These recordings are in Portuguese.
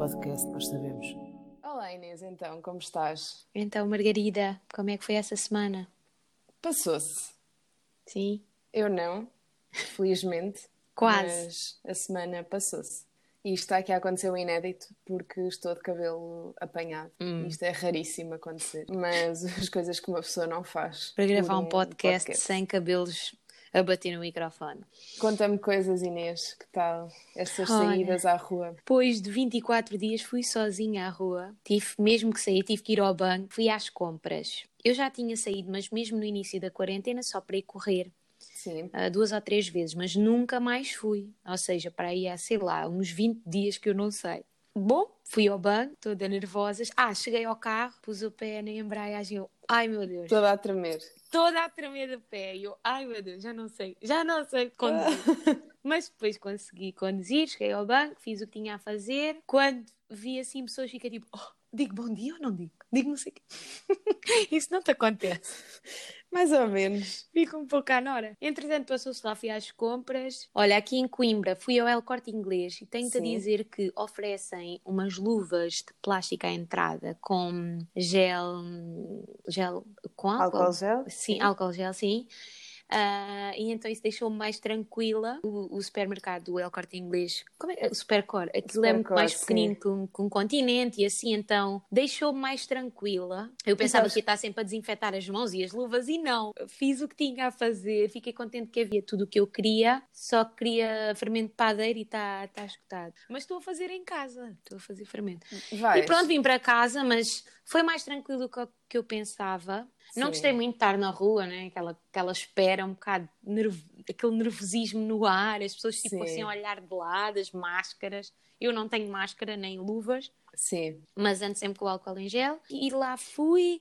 podcast, nós sabemos. Olá Inês, então, como estás? Então, Margarida, como é que foi essa semana? Passou-se. Sim? Eu não, felizmente. Quase. Mas a semana passou-se. E isto está aqui a acontecer o inédito porque estou de cabelo apanhado. Hum. Isto é raríssimo acontecer. Mas as coisas que uma pessoa não faz. Para gravar por um podcast, sem cabelos a bater no microfone. Conta-me coisas, Inês, que tal Olha. saídas à rua? Depois de 24 dias fui sozinha à rua. Tive mesmo que sair, tive que ir ao banco, fui às compras. Eu já tinha saído, mas mesmo no início da quarentena, só para ir correr. Sim. ah, duas ou três vezes, mas nunca mais fui. Ou seja, para aí há, sei lá, uns 20 dias que eu não sei. Bom, fui ao banco, toda nervosa. Ah, cheguei ao carro, pus o pé na embreagem. Eu, ai meu Deus, Toda a tremer. toda a tremer do pé. E eu, ai meu Deus, já não sei, já não sei conduzir. Mas depois consegui conduzir, cheguei ao banco, fiz o que tinha a fazer. Quando vi assim pessoas, fica tipo, oh, digo bom dia ou não digo? Digo não sei o quê. Isso não te acontece. Mais ou menos. Fica um pouco à nora. Entretanto, passou-se lá, fui às compras. Olha, aqui em Coimbra, fui ao El Corte Inglês e tenho-te a dizer que oferecem umas luvas de plástico à entrada com gel. gel com álcool? Álcool gel? Sim, álcool gel, sim. Ah, e então isso deixou-me mais tranquila. O, o supermercado do El Corte Inglês, como é? o Supercor, aquilo é muito mais pequenino que um, que um continente e assim, então deixou-me mais tranquila. Eu pensava sabes- que ia estar sempre a desinfetar as mãos e as luvas e não. Fiz o que tinha a fazer, fiquei contente que havia tudo o que eu queria, só queria fermento de padeiro e está tá escutado. Mas estou a fazer em casa, estou a fazer fermento. Vai. E pronto, vim para casa, mas foi mais tranquilo do que o que eu pensava. Não Sim. gostei muito de estar na rua, né? aquela, aquela espera, um bocado, nervo- aquele nervosismo no ar, as pessoas tipo Sim. assim a olhar de lado, as máscaras. Eu não tenho máscara nem luvas, Sim. mas ando sempre com o álcool em gel. E lá fui.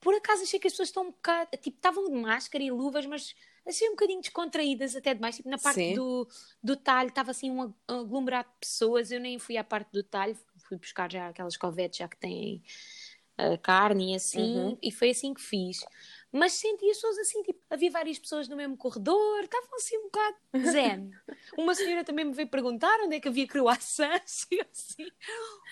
Por acaso achei que as pessoas estão um bocado. Tipo, estavam de máscara e luvas, mas achei um bocadinho descontraídas até demais. Tipo, na parte Sim. do, do talho estava assim um aglomerado de pessoas. Eu nem fui à parte do talho, fui buscar já aquelas covetes já que têm carne e assim. Uhum. E foi assim que fiz. Mas senti as pessoas assim, tipo, havia várias pessoas no mesmo corredor, estavam assim um bocado zen. Uma senhora também me veio perguntar onde é que havia croissants e eu assim,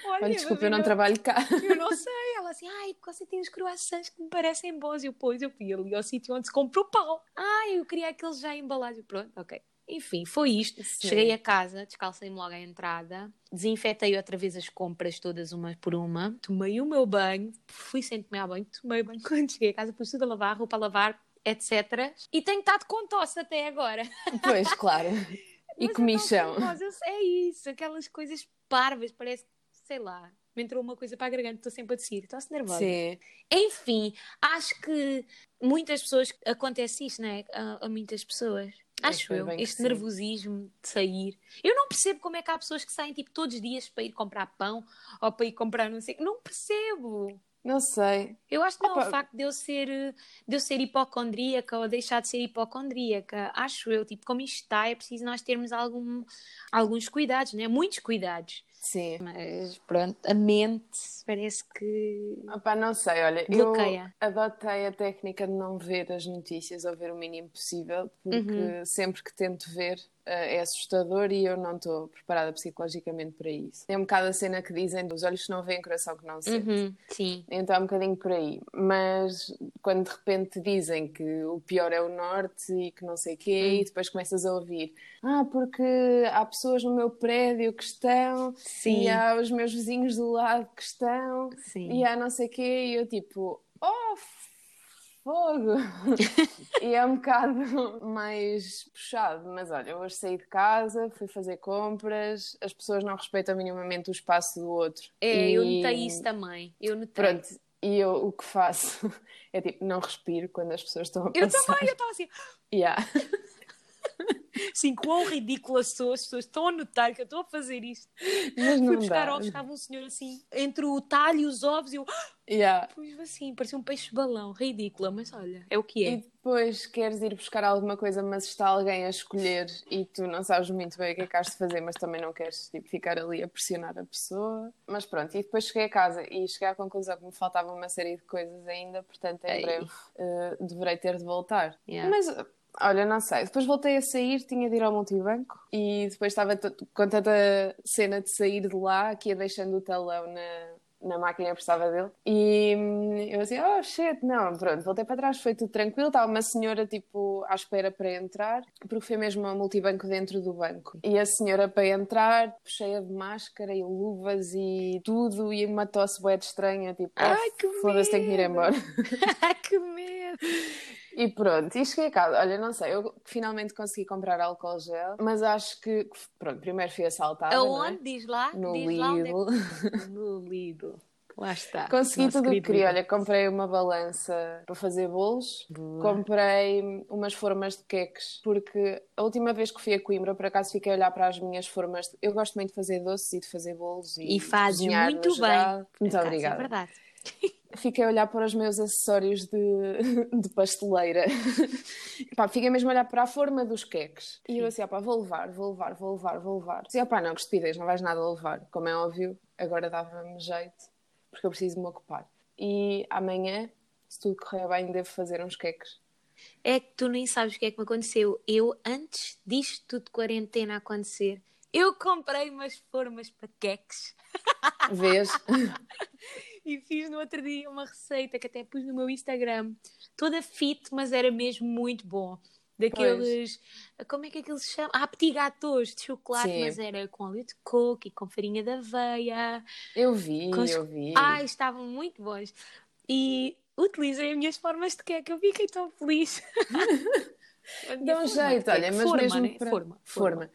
olha, Olha, desculpa, eu não trabalho cá. eu não sei. Ela assim, ai, você tem os croissants que me parecem bons. E eu, pois, eu fui ali ao sítio onde se compra o pão. Ai, eu queria aqueles já embalados. Pronto, ok. Enfim, foi isto. Sim. Cheguei a casa, descalcei-me logo à entrada, desinfetei outra vez as compras todas uma por uma, tomei o meu banho, fui sem tomar banho, tomei banho quando cheguei a casa, pus tudo a lavar, roupa a lavar, etc. E tenho estado com tosse até agora. Pois, claro. E comichão. É isso, aquelas coisas parvas, parece que, sei lá, me entrou uma coisa para a garganta, estou sempre a descer, estou-se nervosa. Sim. Enfim, acho que muitas pessoas acontece isto, não é? A, a muitas pessoas. Acho eu, este nervosismo de sair. Eu não percebo como é que há pessoas que saem tipo todos os dias para ir comprar pão ou para ir comprar não sei. Não percebo. Não sei. Eu acho que não é Opa. o facto de eu ser de eu ser hipocondríaca ou deixar de ser hipocondríaca. Acho eu, tipo, como isto está, é preciso nós termos algum, alguns cuidados, né? Muitos cuidados. Sim. Mas pronto, a mente parece que Opa, não sei, olha, Bloqueia. eu adotei a técnica de não ver as notícias ou ver o mínimo possível, porque Uhum. sempre que tento ver é assustador e eu não estou preparada psicologicamente para isso. É um bocado a cena que dizem dos olhos que não veem, coração que não sente. Uhum, sim. Então é um bocadinho por aí. Mas quando de repente dizem que o pior é o norte e que não sei o quê, Hum. e depois começas a ouvir: Ah, porque há pessoas no meu prédio que estão, Sim. e há os meus vizinhos do lado que estão, Sim. e há não sei o quê, e eu tipo: Oh, fogo! e é um bocado mais puxado. Mas olha, eu hoje saí de casa, fui fazer compras, as pessoas não respeitam minimamente o espaço do outro. É, E- eu notei isso também. Eu notei. Pronto, e eu o que faço é tipo, não respiro quando as pessoas estão a Eu passar. também, eu estava assim, Yeah. Assim, quão ridícula sou, as pessoas estão a notar que eu estou a fazer isto. Mas não Fui buscar dá. ovos, estava um senhor assim, entre o talho e os ovos, e eu, Yeah. pois assim, parecia um peixe-balão, ridícula, mas olha, é o que E é. depois queres ir buscar alguma coisa, mas está alguém a escolher e tu não sabes muito bem o que é que has de fazer, mas também não queres tipo, ficar ali a pressionar a pessoa. Mas pronto, e depois cheguei a casa e cheguei à conclusão que me faltava uma série de coisas ainda, portanto em Ei. breve eh, deverei ter de voltar. Yeah. Mas Olha, não sei. Depois voltei a sair, tinha de ir ao multibanco e depois estava com tanta cena de sair de lá que ia deixando o talão na, na máquina emprestada dele. E hum, eu assim, oh shit, não, pronto, voltei para trás, foi tudo tranquilo. Estava uma senhora tipo à espera para entrar, porque foi mesmo ao multibanco dentro do banco. E a senhora para entrar, cheia de máscara e luvas e tudo, e uma tosse de estranha, tipo, Ai, "Oh, que foda-se, tenho que ir medo." embora. que medo! E pronto, e cheguei a casa. Olha, não sei, eu finalmente consegui comprar álcool gel, mas acho que, pronto, primeiro fui assaltada. é? Aonde? Diz lá. No Diz lá é No Lidl. Lá está. Consegui tudo o que queria. Olha, comprei uma balança para fazer bolos, Boa. comprei umas formas de queques, porque a última vez que fui a Coimbra, por acaso fiquei a olhar para as minhas formas. Eu gosto muito de fazer doces e de fazer bolos. E, E fazes muito bem. Muito acaso, obrigada. É verdade. fiquei a olhar para os meus acessórios de, de pasteleira. pá, fiquei mesmo a olhar para a forma dos queques. E eu assim, ah, pá, vou levar, vou levar, vou levar, vou levar. Dizia, ah, pá, não, que estupidez, não vais nada a levar. Como é óbvio, agora dava-me jeito, porque eu preciso me ocupar. E amanhã, se tudo correr bem, devo fazer uns queques. É que tu nem sabes o que é que me aconteceu. Eu, antes disto tudo de quarentena acontecer, eu comprei umas formas para queques Vês? e fiz no outro dia uma receita que até pus no meu Instagram. Toda fit, mas era mesmo muito bom. Daqueles. Como é que aqueles se chamam? Ah, petit gâteaux de chocolate, Sim. mas era com óleo de coco e com farinha de aveia. Eu vi, Com- eu vi. Ai, estavam muito bons. E utilizei as minhas formas de queque, eu fiquei tão feliz. Dá um jeito, olha, mas forma, mesmo né? para... forma, forma. forma.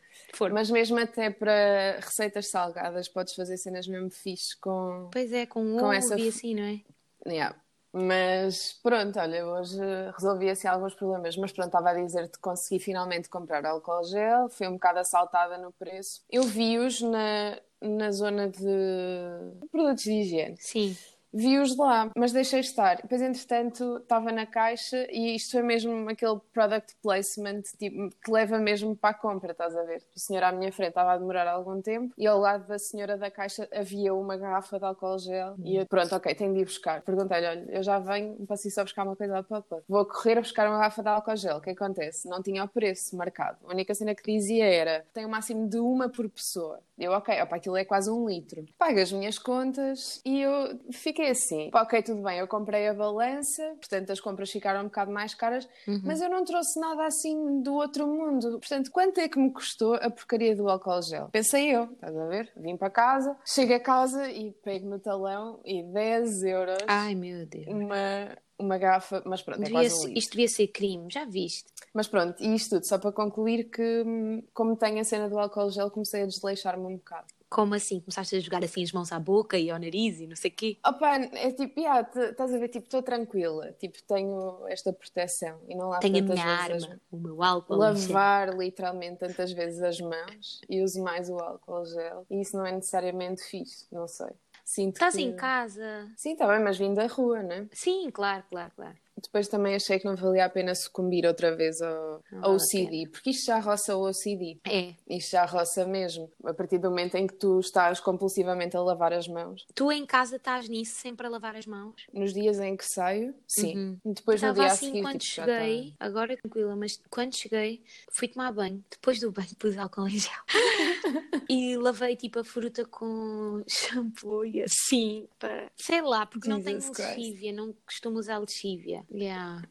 Mas mesmo até para receitas salgadas, podes fazer cenas mesmo fixe com, Pois é, com, Com ovo essa e assim, não é? Yeah. Mas pronto, olha, hoje resolvi assim alguns problemas, mas pronto, estava a dizer-te que consegui finalmente comprar álcool gel, fui um bocado assaltada no preço. Eu vi-os na, na zona de produtos de higiene. Sim. Vi-os lá, mas deixei estar. Depois, entretanto, estava na caixa e isto é mesmo aquele product placement tipo, que leva mesmo para a compra, estás a ver? A senhora à minha frente estava a demorar algum tempo e ao lado da senhora da caixa havia uma garrafa de álcool gel e eu, pronto, ok, tenho de ir buscar. Perguntei-lhe, olha, eu já venho, posso ir só buscar uma coisa lá para pôr. Vou correr a buscar uma garrafa de álcool gel. O que acontece? Não tinha o preço marcado. A única cena que dizia era, tem o máximo de uma por pessoa. Eu, ok, opa, aquilo é quase um litro. Pago as minhas contas e eu fiquei assim. Pá, ok, tudo bem, eu comprei a balança, portanto as compras ficaram um bocado mais caras, mas eu não trouxe nada assim do outro mundo. Portanto, quanto é que me custou a porcaria do álcool gel? Pensei eu, estás a ver? Vim para casa, chego a casa e pego no talão e 10 euros Ai, meu Deus. uma, uma garrafa, mas pronto, é Devia quase um litro. isto devia ser crime, já viste? Mas pronto, e isto tudo só para concluir que, hum, como tenho a cena do álcool gel, comecei a desleixar-me um bocado. Como assim? Começaste a jogar assim as mãos à boca e ao nariz e não sei o quê? Opa, é tipo, yeah, estás a ver, tipo, estou tranquila, tipo, tenho esta proteção e não lavo Tenho a tantas minha vezes arma, as- o meu álcool. lavar literalmente tantas vezes as mãos e uso mais o álcool gel e isso não é necessariamente fixe, não sei. Sinto Estás que... em casa? Sim, está bem, mas vim da rua, né? Sim, claro, claro, claro. Depois também achei que não valia a pena sucumbir outra vez ao, ao a OCD, porque isto já roça o OCD. É. Isto já roça mesmo. A partir do momento em que tu estás compulsivamente a lavar as mãos. Tu em casa estás nisso sempre a lavar as mãos? Nos dias em que saio, sim. Uhum. Depois no Estava dia a assim seguir, quando tipo, tá- cheguei, agora tranquila, mas quando cheguei, fui tomar banho. Depois do banho pus álcool em gel. e lavei tipo a fruta com shampoo e assim, para... sei lá, porque não tenho Jesus lexívia, não costumo usar lexívia. Yeah.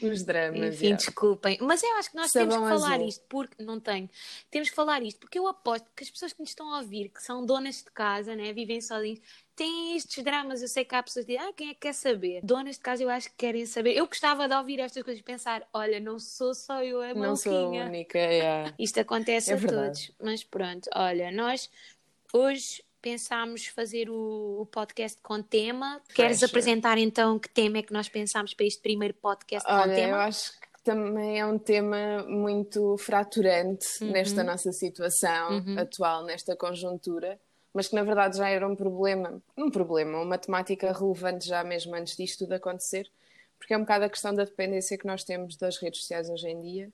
Os dramas. Enfim, yeah. desculpem. Mas eu acho que nós temos Sabão que falar azul. isto, porque não tenho. Temos que falar isto, porque eu aposto que as pessoas que nos estão a ouvir, que são donas de casa, né, vivem sozinhos, têm estes dramas. Eu sei que há pessoas que dizem, ah, quem é que quer saber? Donas de casa, eu acho que querem saber. Eu gostava de ouvir estas coisas e pensar, olha, não sou só eu, a Não sou a maluquinha. única. yeah. Isto acontece É a verdade. todos. Mas pronto, olha, nós hoje pensámos fazer o, o podcast com tema. Queres Pressure. apresentar então que tema é que nós pensámos para este primeiro podcast com Olha, eu tema? acho que também é um tema muito fraturante Uhum. nesta nossa situação atual, nesta conjuntura, mas que na verdade já era um problema, um problema, uma temática relevante já mesmo antes disto tudo acontecer, porque é um bocado a questão da dependência que nós temos das redes sociais hoje em dia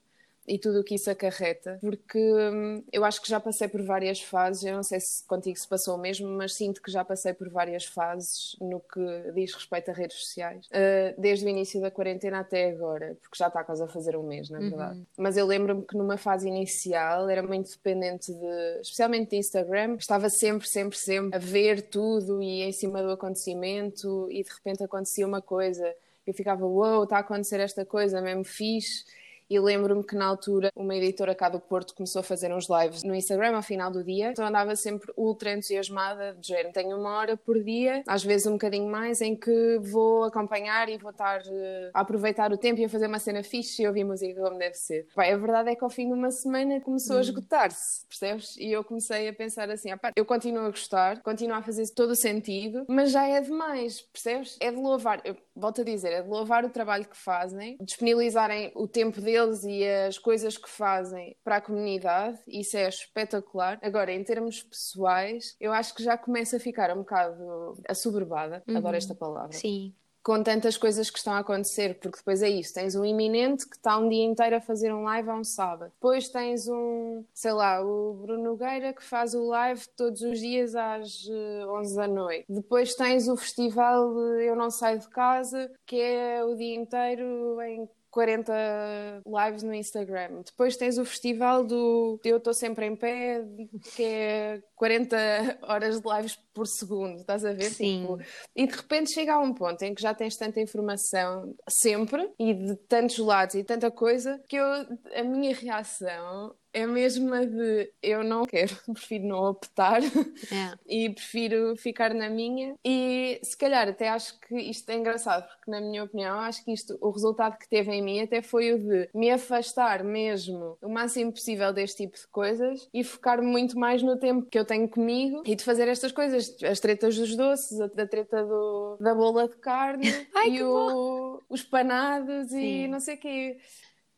e tudo o que isso acarreta, porque hum, eu acho que já passei por várias fases, eu não sei se contigo se passou o mesmo, mas sinto que já passei por várias fases no que diz respeito a redes sociais, uh, desde o início da quarentena até agora, porque já está quase a fazer um mês, na verdade. Uhum. Mas eu lembro-me que numa fase inicial era muito dependente de, especialmente de Instagram, estava sempre, sempre, sempre a ver tudo e em cima do acontecimento e de repente acontecia uma coisa eu ficava, uau, wow, está a acontecer esta coisa, mesmo fixe. E lembro-me que na altura uma editora cá do Porto começou a fazer uns lives no Instagram ao final do dia. Então andava sempre ultra entusiasmada, de género. Tenho uma hora por dia, às vezes um bocadinho mais, em que vou acompanhar e vou estar uh, a aproveitar o tempo e a fazer uma cena fixe e ouvir música como deve ser. A verdade é que ao fim de uma semana começou hum. a esgotar-se, percebes? E eu comecei a pensar assim: ah, pá, eu continuo a gostar, continuo a fazer todo o sentido, mas já é demais, percebes? É de louvar, eu volto a dizer, é de louvar o trabalho que fazem, disponibilizarem o tempo deles deles e as coisas que fazem para a comunidade, isso é espetacular. Agora, em termos pessoais, eu acho que já começa a ficar um bocado assoberbada, uhum. adoro esta palavra. Sim com tantas coisas que estão a acontecer, porque depois é isso, tens um iminente que está um dia inteiro a fazer um live a um sábado. Depois tens um, sei lá, o Bruno Nogueira que faz o live todos os dias às 11 eh, da noite. Depois tens o festival Eu Não Saio de Casa, que é o dia inteiro em 40 lives no Instagram. Depois tens o festival do Eu Estou Sempre em Pé, que é 40 horas de lives por segundo, estás a ver? Sim. Tipo, e de repente chega a um ponto em que já tens tanta informação sempre e de tantos lados e tanta coisa que eu, a minha reação é mesmo a de eu não quero, prefiro não optar é. e prefiro ficar na minha. E se calhar até acho que isto é engraçado, porque na minha opinião, acho que isto, o resultado que teve em mim até foi o de me afastar mesmo o máximo possível deste tipo de coisas e focar muito mais no tempo que eu tenho comigo e de fazer estas coisas, as tretas dos doces, a, a treta do, da bola de carne Ai, e o, os panados Sim. e não sei o quê.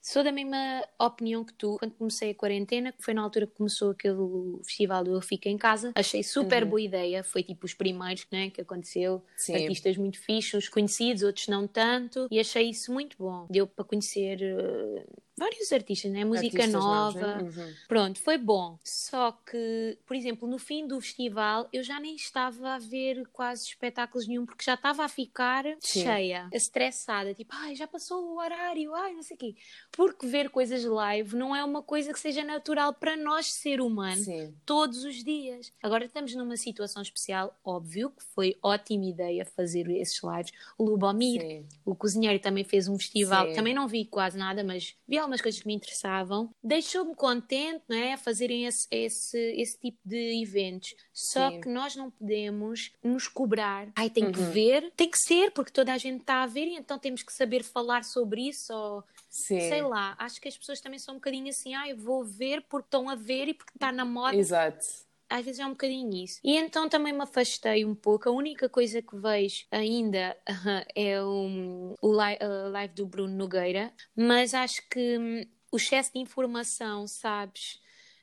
Sou da mesma opinião que tu. Quando comecei a quarentena, que foi na altura que começou aquele festival do Eu Fico em Casa, achei super uhum. boa ideia. Foi tipo os primeiros né, que aconteceu. Sim. Artistas muito fixos, conhecidos, outros não tanto. E achei isso muito bom. Deu para conhecer. Uh vários artistas, né? Música artistas nova. Novos, né? uhum. Pronto, foi bom. Só que, por exemplo, no fim do festival eu já nem estava a ver quase espetáculos nenhum porque já estava a ficar Sim. cheia, estressada, tipo, ai, já passou o horário, ai, não sei o quê. Porque ver coisas live não é uma coisa que seja natural para nós, ser humano, Sim. todos os dias. Agora estamos numa situação especial, óbvio que foi ótima ideia fazer esses lives. O Lubomir, Sim. o cozinheiro, também fez um festival, também não vi quase nada, mas vi algumas coisas que me interessavam. Deixou-me contente, não é? Fazerem esse, esse, esse tipo de eventos. Só Sim. que nós não podemos nos cobrar. Ai, tem uhum. que ver, tem que ser, porque toda a gente está a ver e então temos que saber falar sobre isso ou. Sim. Sei lá, acho que as pessoas também são um bocadinho assim, ah, eu vou ver porque estão a ver e porque está na moda. Exato às vezes é um bocadinho isso. E então também me afastei um pouco. A única coisa que vejo ainda é um, o li uh, live do Bruno Nogueira, mas acho que um, o excesso de informação, sabes?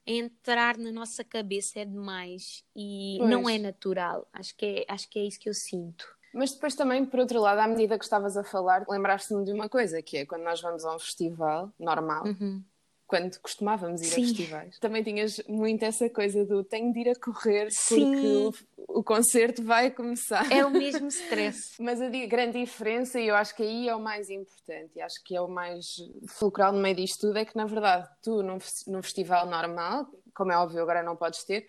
Entrar na nossa cabeça é demais e pois. não é natural. Acho que é, acho que é isso que eu sinto. Mas depois também, por outro lado, à medida que estavas a falar, lembraste-me de uma coisa, que é quando nós vamos a um festival normal, uhum quando costumávamos ir Sim. a festivais. Também tinhas muito essa coisa do tenho de ir a correr porque o, o, concerto vai começar. É o mesmo stress. Mas a grande diferença, e eu acho que aí é o mais importante, e acho que é o mais fulcral no meio disto tudo, é que na verdade tu num, num festival normal, como é óbvio agora não podes ter,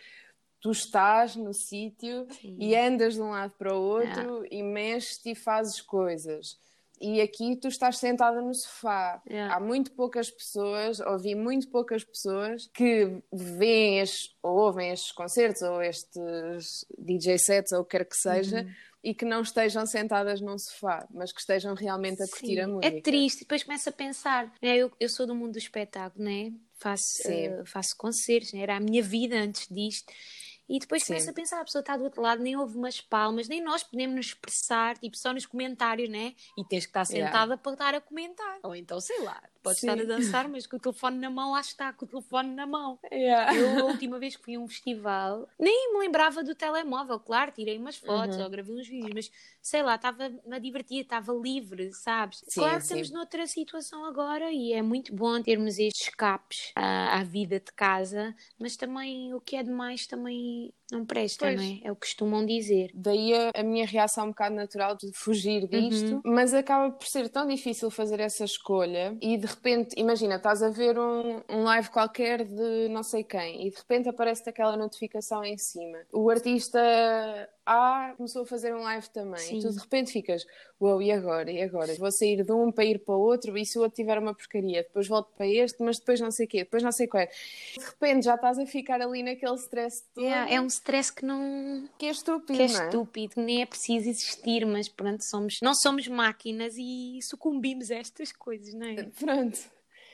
tu estás no sítio e andas de um lado para o outro é. e mexes-te e fazes coisas e aqui tu estás sentada no sofá. Yeah. Há muito poucas pessoas, ouvi muito poucas pessoas que veem estes, ou ouvem estes concertos ou estes DJ sets ou o que quer que seja. Uhum. E que não estejam sentadas num sofá, mas que estejam realmente a curtir Sim. a é música. É triste, depois começa a pensar. Né? Eu, eu sou do mundo do espetáculo, né? faço, uh, faço concertos, né? era a minha vida antes disto. E depois Sim. começa a pensar, a pessoa está do outro lado, nem houve umas palmas, nem nós podemos nos expressar, tipo, só nos comentários, né? E tens que estar sentada yeah. para estar a comentar. Ou então, sei lá, Pode Sim. estar a dançar, mas com o telefone na mão, lá está, com o telefone na mão. Yeah. Eu, a última vez que fui a um festival, nem me lembrava do telemóvel, claro, tirei umas fotos Uhum. ou gravei uns vídeos, mas sei lá, estava a divertir, estava livre, sabes? Sim, claro que sim. estamos noutra situação agora e é muito bom termos estes escapes à, à vida de casa, mas também o que é demais também não presta, Pois. não é? É o que costumam dizer. Daí a, a minha reação um bocado natural de fugir disto, Uhum. mas acaba por ser tão difícil fazer essa escolha e de repente, imagina, estás a ver um, um live qualquer de não sei quem e de repente aparece aquela notificação em cima. O artista A começou a fazer um live também Sim. e tu de repente ficas, uau, e agora? E agora? Vou sair de um para ir para o outro e se o outro tiver uma porcaria, depois volto para este, mas depois não sei o quê, depois não sei qual é. De repente já estás a ficar ali naquele stress todo É, é um stress que não, que é estúpido, que é é? estúpido, que nem é preciso existir, mas pronto, somos, não somos máquinas e sucumbimos a estas coisas, não é? Pronto.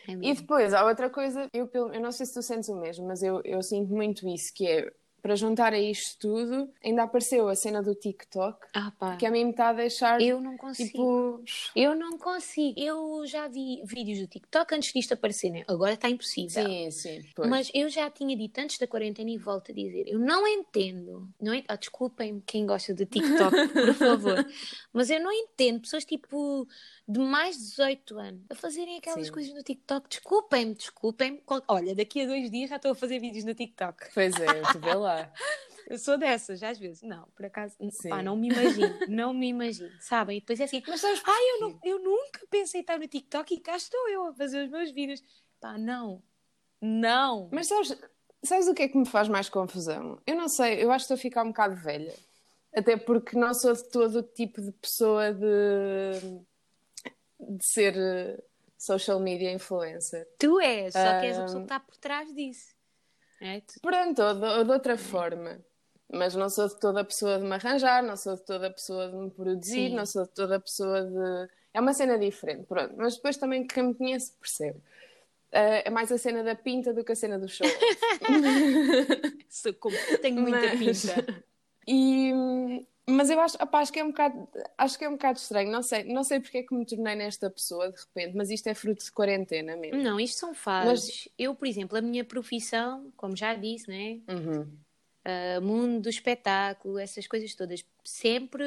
É E depois, há outra coisa, eu, eu não sei se tu sentes o mesmo, mas eu, eu sinto muito isso, que é, para juntar a isto tudo, ainda apareceu a cena do TikTok, Ah, que a mim me está a deixar, Eu não consigo. tipo... Eu não consigo. Eu já vi vídeos do TikTok antes disto aparecer, né? Agora está impossível. Sim, sim. pois. Mas eu já tinha dito antes da quarentena e volto a dizer, eu não entendo, não é? Ah, desculpem quem gosta de TikTok, por favor, mas eu não entendo pessoas tipo de mais de 18 anos a fazerem aquelas Sim. coisas no TikTok. Desculpem-me, desculpem-me. Olha, daqui a dois dias já estou a fazer vídeos no TikTok. Pois é, tu vê lá. Eu sou dessas, às vezes. Não, por acaso, pá, não me imagino, não me imagino, sabem? E depois é assim, Mas sabes Ai, eu, não, eu nunca pensei estar no TikTok e cá estou eu a fazer os meus vídeos. Pá, não. Não. Mas sabes, sabes o que é que me faz mais confusão? Eu não sei, eu acho que estou a ficar um bocado velha. Até porque não sou de todo o tipo de pessoa de, de ser eh, social media influencer. tu és, só que és a Ah. pessoa que está por trás disso. É, tu- Pronto, ou de, ou de outra forma. Mas não sou de toda a pessoa de me arranjar, não sou de toda a pessoa de me produzir, Sim. não sou de toda a pessoa de. É uma cena diferente, pronto. Mas depois também quem me conhece percebe. Eh, é mais a cena da pinta do que a cena do show. tenho muita Mas- pinta. E, mas eu acho, opá, acho que é um bocado, acho que é um bocado estranho. Não sei, não sei porque é que me tornei nesta pessoa de repente, mas isto é fruto de quarentena mesmo. Não, isto são fases. Eu, por exemplo, a minha profissão, como já disse, né? Uhum. Uh, mundo do espetáculo, essas coisas todas, sempre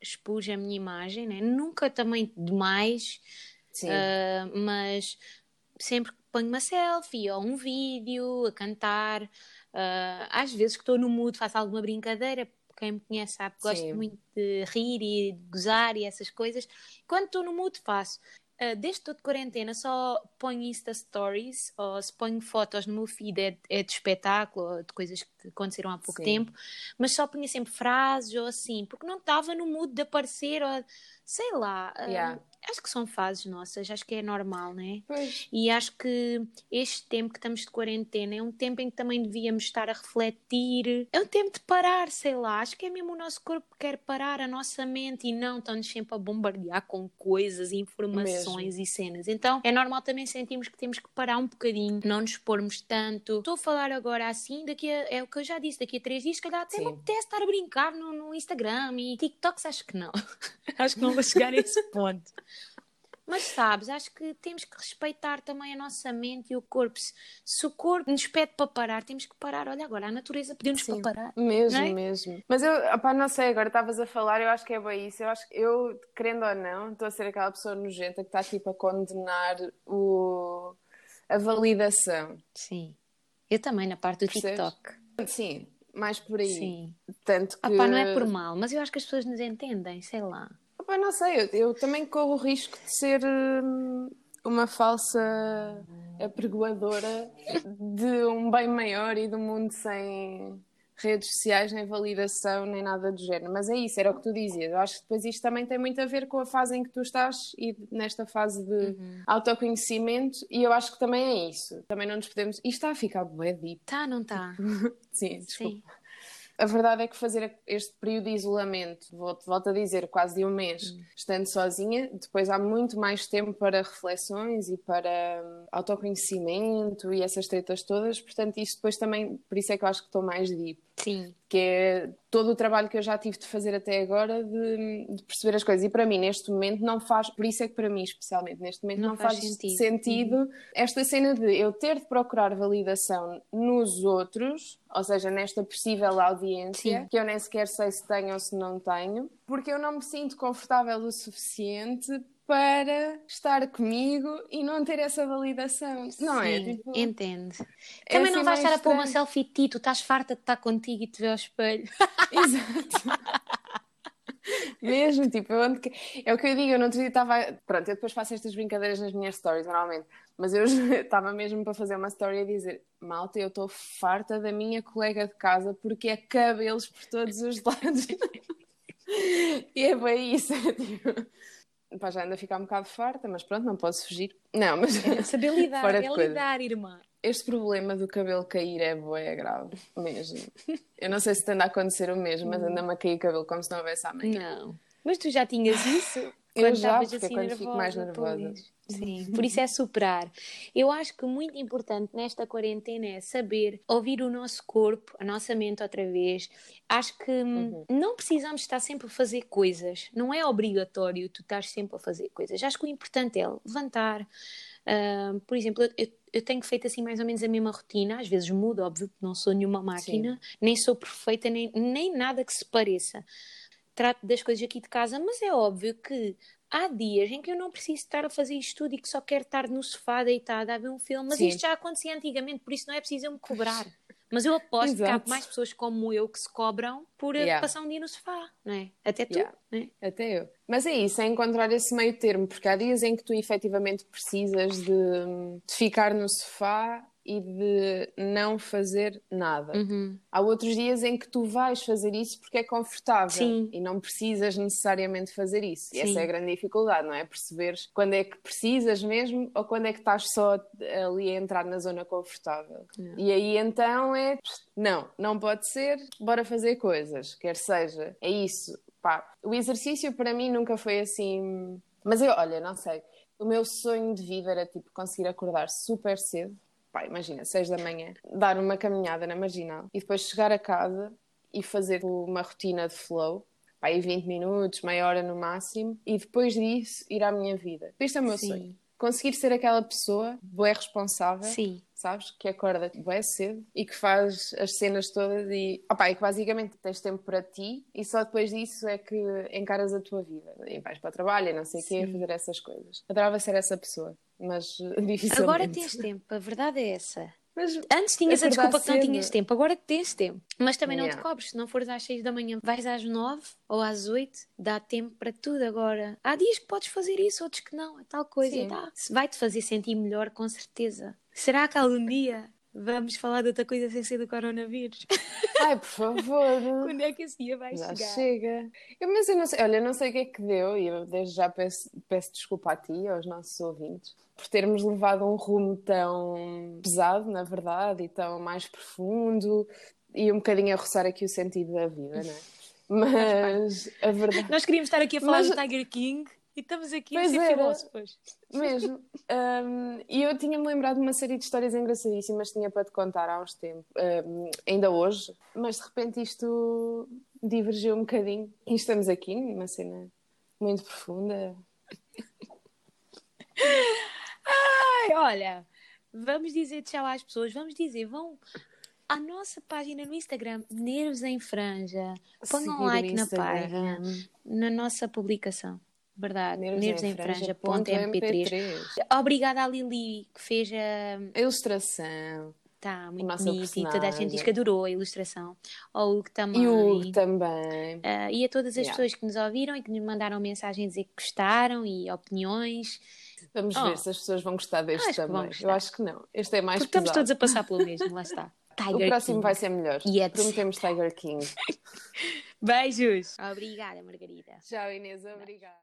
expus a minha imagem, né? Nunca também demais. Uh, mas sempre ponho uma selfie ou um vídeo a cantar, uh, às vezes que estou no mood faço alguma brincadeira, quem me conhece sabe que gosto muito de rir e de gozar e essas coisas. Quando estou no mood faço. Uh, desde estou de quarentena só ponho Insta Stories ou se ponho fotos no meu feed é, é de espetáculo ou de coisas que aconteceram há pouco Sim. tempo, mas só punha sempre frases ou assim, porque não estava no mood de aparecer ou sei lá. uh, Yeah. Acho que são fases nossas, acho que é normal, né? Pois. E acho que este tempo que estamos de quarentena é um tempo em que também devíamos estar a refletir. É um tempo de parar, sei lá. Acho que é mesmo o nosso corpo que quer parar, a nossa mente e não estamos sempre a bombardear com coisas, informações e cenas. Então é normal também sentirmos que temos que parar um bocadinho, não nos pormos tanto. Estou a falar agora assim, daqui a, é o que eu já disse, daqui a três dias, se calhar até me Sim. apetece estar a brincar no, no Instagram e TikToks, acho que não. acho que não vou chegar a esse ponto. Mas sabes, acho que temos que respeitar também a nossa mente e o corpo. Se, se o corpo nos pede para parar, temos que parar. Olha, agora a natureza pediu-nos para parar. Mesmo, é? mesmo. Mas eu, opá, não sei, agora estavas a falar, eu acho que é bem isso. Eu acho que eu, querendo ou não, estou a ser aquela pessoa nojenta que está tipo a condenar o, a validação. Sim. Eu também, na parte do Percebes? TikTok. Sim, mais por aí. Sim. Tanto que. Ah, pá, não é por mal, mas eu acho que as pessoas nos entendem, sei lá. Opá, não sei, eu, eu também corro o risco de ser hum, uma falsa apregoadora de um bem maior e de um mundo sem redes sociais, nem validação, nem nada do género. Mas é isso, era o que tu dizias. Eu acho que depois isto também tem muito a ver com a fase em que tu estás e nesta fase de autoconhecimento, e eu acho que também é isso. Também não nos podemos. Isto está a ficar bué deep. Tá, não tá? Sim, desculpa. Sim. A verdade é que fazer este período de isolamento, volto, a dizer, quase de um mês, Hum. estando sozinha, depois há muito mais tempo para reflexões e para hum, autoconhecimento e essas tretas todas, portanto, isto depois também, por isso é que eu acho que estou mais deep. Sim. que é todo o trabalho que eu já tive de fazer até agora de, de perceber as coisas. E para mim, neste momento, não faz, por isso é que para mim, especialmente, neste momento, Não não, faz faz, sentido. sentido, Uhum. esta cena de eu ter de procurar validação nos outros, ou seja, nesta possível audiência, Sim. que eu nem sequer sei se tenho ou se não tenho, porque eu não me sinto confortável o suficiente. Para estar comigo e não ter essa validação, não é? Sim, Tipo, entende. é Também assim não vais meio estar a pôr uma selfie de ti, tu estás farta de estar contigo e te ver ao espelho. Exato. Mesmo, tipo, eu ando é o que eu digo, eu não outro dia estava. Pronto, eu depois faço estas brincadeiras nas minhas stories, normalmente, mas eu estava mesmo para fazer uma story a dizer: Malta, eu estou farta da minha colega de casa porque é cabelos por todos os lados. e é bem isso, é tipo. Pá, já ando a ficar um bocado farta, mas pronto, não posso fugir. Não, mas É saber lidar, Fora é lidar, irmã. este problema do cabelo cair é bué grave, mesmo. Eu não sei se te anda a acontecer o mesmo, mas anda-me a cair o cabelo como se não houvesse amanhã. Não. Mas tu já tinhas isso? Eu quando já, porque é assim quando fico mais nervosa, nervosa. pois. Sim, por isso é superar. Eu acho que muito importante nesta quarentena é saber ouvir o nosso corpo, a nossa mente outra vez. Acho que hum, Uhum. não precisamos estar sempre a fazer coisas. Não é obrigatório tu estar sempre a fazer coisas. Acho que o importante é levantar. Ah, por exemplo, eu, eu- tenho feito assim mais ou menos a mesma rotina. Às vezes mudo, óbvio, não sou nenhuma máquina, nem sou perfeita, nem, nem nada que se pareça trato das coisas aqui de casa, mas é óbvio que há dias em que eu não preciso estar a fazer isto tudo e que só quero estar no sofá deitada a ver um filme, mas Sim. isto já acontecia antigamente, por isso não é preciso eu me cobrar. Mas eu aposto que há Exato. mais pessoas como eu que se cobram por eh, Yeah. passar um dia no sofá, não é? Até tu, Yeah. não é? Até eu. Mas é isso, é encontrar esse meio termo, porque há dias em que tu efetivamente precisas de, de ficar no sofá e de não fazer nada. Uhum. Há outros dias em que tu vais fazer isso porque é confortável Sim. e não precisas necessariamente fazer isso. E essa é a grande dificuldade, não é? Perceberes quando é que precisas mesmo ou quando é que estás só ali a entrar na zona confortável. E aí então é não, não pode ser, bora fazer coisas, quer seja, é isso. Pá, o exercício para mim nunca foi assim. Mas eu, olha, não sei. O meu sonho de vida era tipo conseguir acordar super cedo pá, imagina, 6 da manhã, dar uma caminhada na marginal e depois chegar a casa e fazer uma rotina de flow, pá, aí 20 minutos, meia hora no máximo, e depois disso ir à minha vida. Este é o meu Sim. sonho. Conseguir ser aquela pessoa bué responsável, Sim. sabes? Que acorda bué cedo e que faz as cenas todas e, opá, e que basicamente tens tempo para ti e só depois disso é que encaras a tua vida. E vais para o trabalho e não sei o quê, fazer essas coisas. Adorava ser essa pessoa, mas eh, dificilmente. Agora tens tempo, a verdade é essa. Mas Antes tinhas a desculpa que não tinhas tempo, agora tens tempo. Mas também não te cobres, se não fores às 6 da manhã, vais às 9 ou às 8, dá tempo para tudo agora. Há dias que podes fazer isso, outros que não, é tal coisa. Se Vai-te fazer sentir melhor, com certeza. Será que algum dia vamos falar de outra coisa sem ser do coronavírus? Ai, por favor. Quando é que esse dia vai Já chegar? chega. Eu, mas eu não sei, olha, eu não sei o que é que deu, e eu desde já peço, peço desculpa a ti e aos nossos ouvintes por termos levado um rumo tão pesado, na verdade, e tão mais profundo, e um bocadinho a roçar aqui o sentido da vida, não é? Mas a verdade. Nós queríamos estar aqui a falar Mas- do Tiger King e estamos aqui a Pois ser era. filósofos. Mesmo. Um, e eu tinha-me lembrado de uma série de histórias engraçadíssimas que tinha para te contar há uns tempos, um, ainda hoje, mas de repente isto divergiu um bocadinho e estamos aqui numa cena muito profunda. Ai, olha, vamos dizer tchau às pessoas, vamos dizer, vão à nossa página no Instagram, Nervos em Franja, ponham um like na página, na nossa publicação. Verdade, nervosemfranja.mp3. nervosemfranja.mp3. Obrigada à Lili que fez a. A ilustração. Tá, muito bonito e toda a gente diz que adorou a ilustração. Ao Hugo também. E o Hugo também. Ah, e a todas as Yeah. pessoas que nos ouviram e que nos mandaram mensagem a dizer que gostaram e opiniões. Vamos Oh. ver se as pessoas vão gostar deste também. Eu acho que não. Este é mais Porque estamos pesado. todos a passar pelo mesmo, lá está. Tiger O próximo King. vai ser melhor. É de Prometemos Tiger King. Beijos. Obrigada, Margarida. Tchau, Inês. Obrigada.